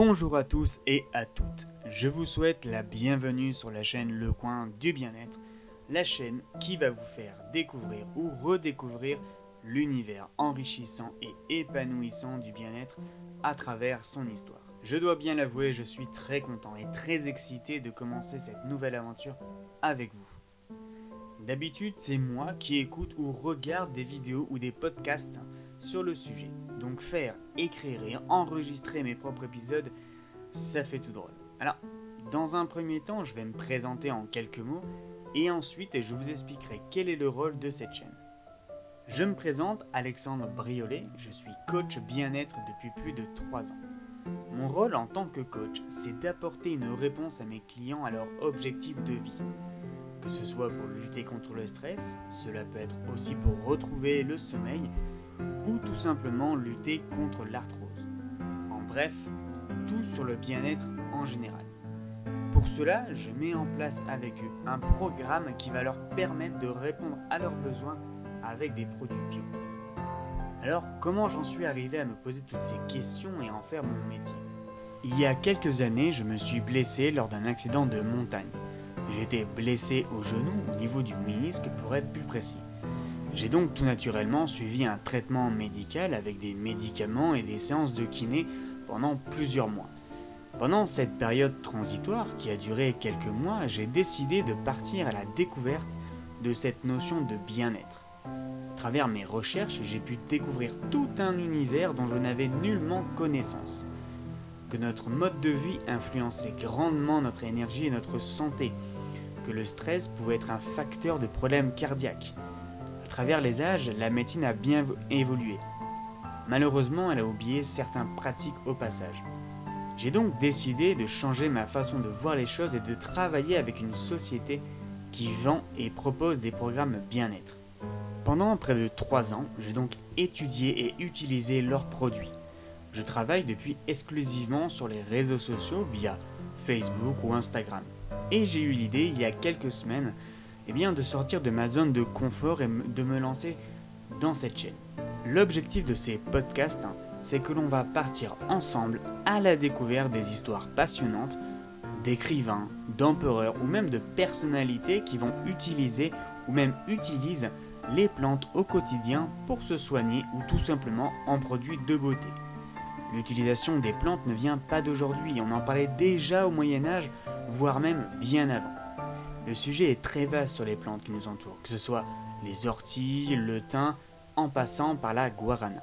Bonjour à tous et à toutes. Je vous souhaite la bienvenue sur la chaîne Le Coin du Bien-être, la chaîne qui va vous faire découvrir ou redécouvrir l'univers enrichissant et épanouissant du bien-être à travers son histoire. Je dois bien l'avouer, je suis très content et très excité de commencer cette nouvelle aventure avec vous. D'habitude, c'est moi qui écoute ou regarde des vidéos ou des podcasts sur le sujet. Donc faire, écrire et enregistrer mes propres épisodes, ça fait tout drôle. Alors, dans un premier temps, je vais me présenter en quelques mots et ensuite je vous expliquerai quel est le rôle de cette chaîne. Je me présente Alexandre Briolet, je suis coach bien-être depuis plus de 3 ans. Mon rôle en tant que coach, c'est d'apporter une réponse à mes clients à leur objectif de vie. Que ce soit pour lutter contre le stress, cela peut être aussi pour retrouver le sommeil, ou tout simplement lutter contre l'arthrose. En bref, tout sur le bien-être en général. Pour cela, je mets en place avec eux un programme qui va leur permettre de répondre à leurs besoins avec des produits bio. Alors, comment j'en suis arrivé à me poser toutes ces questions et en faire mon métier? Il y a quelques années, je me suis blessé lors d'un accident de montagne. J'étais blessé au genou au niveau du ménisque pour être plus précis. J'ai donc tout naturellement suivi un traitement médical avec des médicaments et des séances de kiné pendant plusieurs mois. Pendant cette période transitoire qui a duré quelques mois, j'ai décidé de partir à la découverte de cette notion de bien-être. À travers mes recherches, j'ai pu découvrir tout un univers dont je n'avais nullement connaissance. Que notre mode de vie influençait grandement notre énergie et notre santé. Que le stress pouvait être un facteur de problèmes cardiaques travers les âges, la médecine a bien évolué. Malheureusement, elle a oublié certaines pratiques au passage. J'ai donc décidé de changer ma façon de voir les choses et de travailler avec une société qui vend et propose des programmes bien-être. Pendant près de 3 ans, j'ai donc étudié et utilisé leurs produits. Je travaille depuis exclusivement sur les réseaux sociaux via Facebook ou Instagram. Et j'ai eu l'idée il y a quelques semaines eh bien, de sortir de ma zone de confort et de me lancer dans cette chaîne. L'objectif de ces podcasts, hein, c'est que l'on va partir ensemble à la découverte des histoires passionnantes d'écrivains, d'empereurs ou même de personnalités qui vont utiliser ou même utilisent les plantes au quotidien pour se soigner ou tout simplement en produits de beauté. L'utilisation des plantes ne vient pas d'aujourd'hui, on en parlait déjà au Moyen Âge, voire même bien avant. Le sujet est très vaste sur les plantes qui nous entourent, que ce soit les orties, le thym, en passant par la guarana.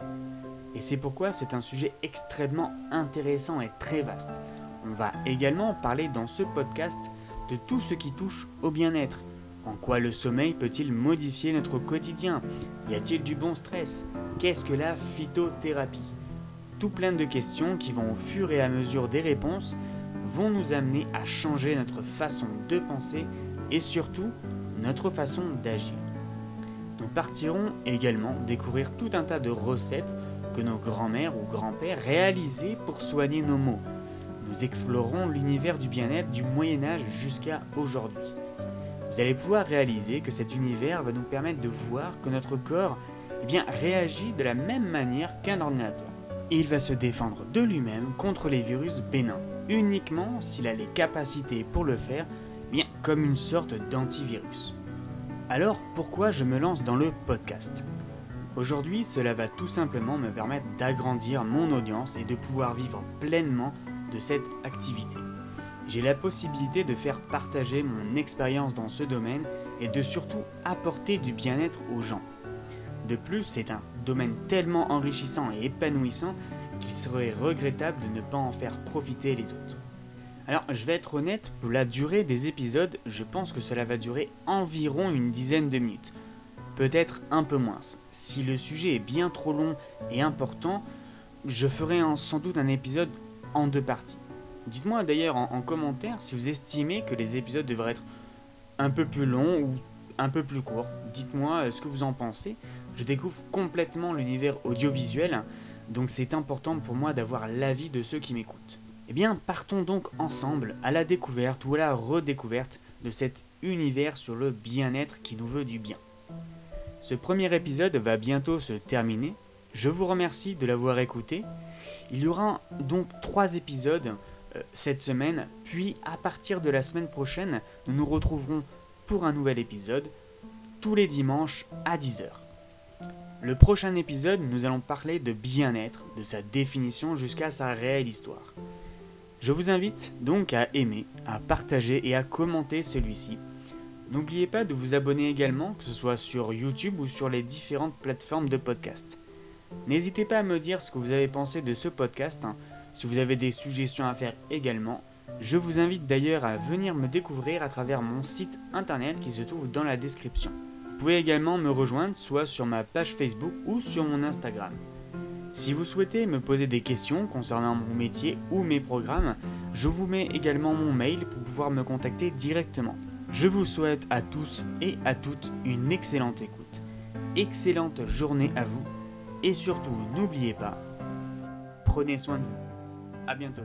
Et c'est pourquoi c'est un sujet extrêmement intéressant et très vaste. On va également parler dans ce podcast de tout ce qui touche au bien-être. En quoi le sommeil peut-il modifier notre quotidien? Y a-t-il du bon stress? Qu'est-ce que la phytothérapie? Tout plein de questions qui vont au fur et à mesure des réponses vont nous amener à changer notre façon de penser et surtout notre façon d'agir. Nous partirons également découvrir tout un tas de recettes que nos grands-mères ou grands-pères réalisaient pour soigner nos maux. Nous explorerons l'univers du bien-être du Moyen Âge jusqu'à aujourd'hui. Vous allez pouvoir réaliser que cet univers va nous permettre de voir que notre corps eh bien, réagit de la même manière qu'un ordinateur. Il va se défendre de lui-même contre les virus bénins, uniquement s'il a les capacités pour le faire bien comme une sorte d'antivirus. Alors pourquoi je me lance dans le podcast? Aujourd'hui, cela va tout simplement me permettre d'agrandir mon audience et de pouvoir vivre pleinement de cette activité. J'ai la possibilité de faire partager mon expérience dans ce domaine et de surtout apporter du bien-être aux gens. De plus, c'est un domaine tellement enrichissant et épanouissant qu'il serait regrettable de ne pas en faire profiter les autres. Alors, je vais être honnête, pour la durée des épisodes, je pense que cela va durer environ une dizaine de minutes. Peut-être un peu moins. Si le sujet est bien trop long et important, je ferai sans doute un épisode en deux parties. Dites-moi d'ailleurs en, commentaire si vous estimez que les épisodes devraient être un peu plus longs ou un peu plus courts. Dites-moi euh, ce que vous en pensez. Je découvre complètement l'univers audiovisuel, donc c'est important pour moi d'avoir l'avis de ceux qui m'écoutent. Eh bien, partons donc ensemble à la découverte ou à la redécouverte de cet univers sur le bien-être qui nous veut du bien. Ce premier épisode va bientôt se terminer. Je vous remercie de l'avoir écouté. Il y aura donc trois épisodes euh, cette semaine, puis à partir de la semaine prochaine, nous nous retrouverons pour un nouvel épisode tous les dimanches à 10h. Le prochain épisode, nous allons parler de bien-être, de sa définition jusqu'à sa réelle histoire. Je vous invite donc à aimer, à partager et à commenter celui-ci. N'oubliez pas de vous abonner également, que ce soit sur YouTube ou sur les différentes plateformes de podcast. N'hésitez pas à me dire ce que vous avez pensé de ce podcast, hein. si vous avez des suggestions à faire également. Je vous invite d'ailleurs à venir me découvrir à travers mon site internet qui se trouve dans la description. Vous pouvez également me rejoindre soit sur ma page Facebook ou sur mon Instagram. Si vous souhaitez me poser des questions concernant mon métier ou mes programmes, je vous mets également mon mail pour pouvoir me contacter directement. Je vous souhaite à tous et à toutes une excellente écoute, excellente journée à vous et surtout, n'oubliez pas, prenez soin de vous. À bientôt.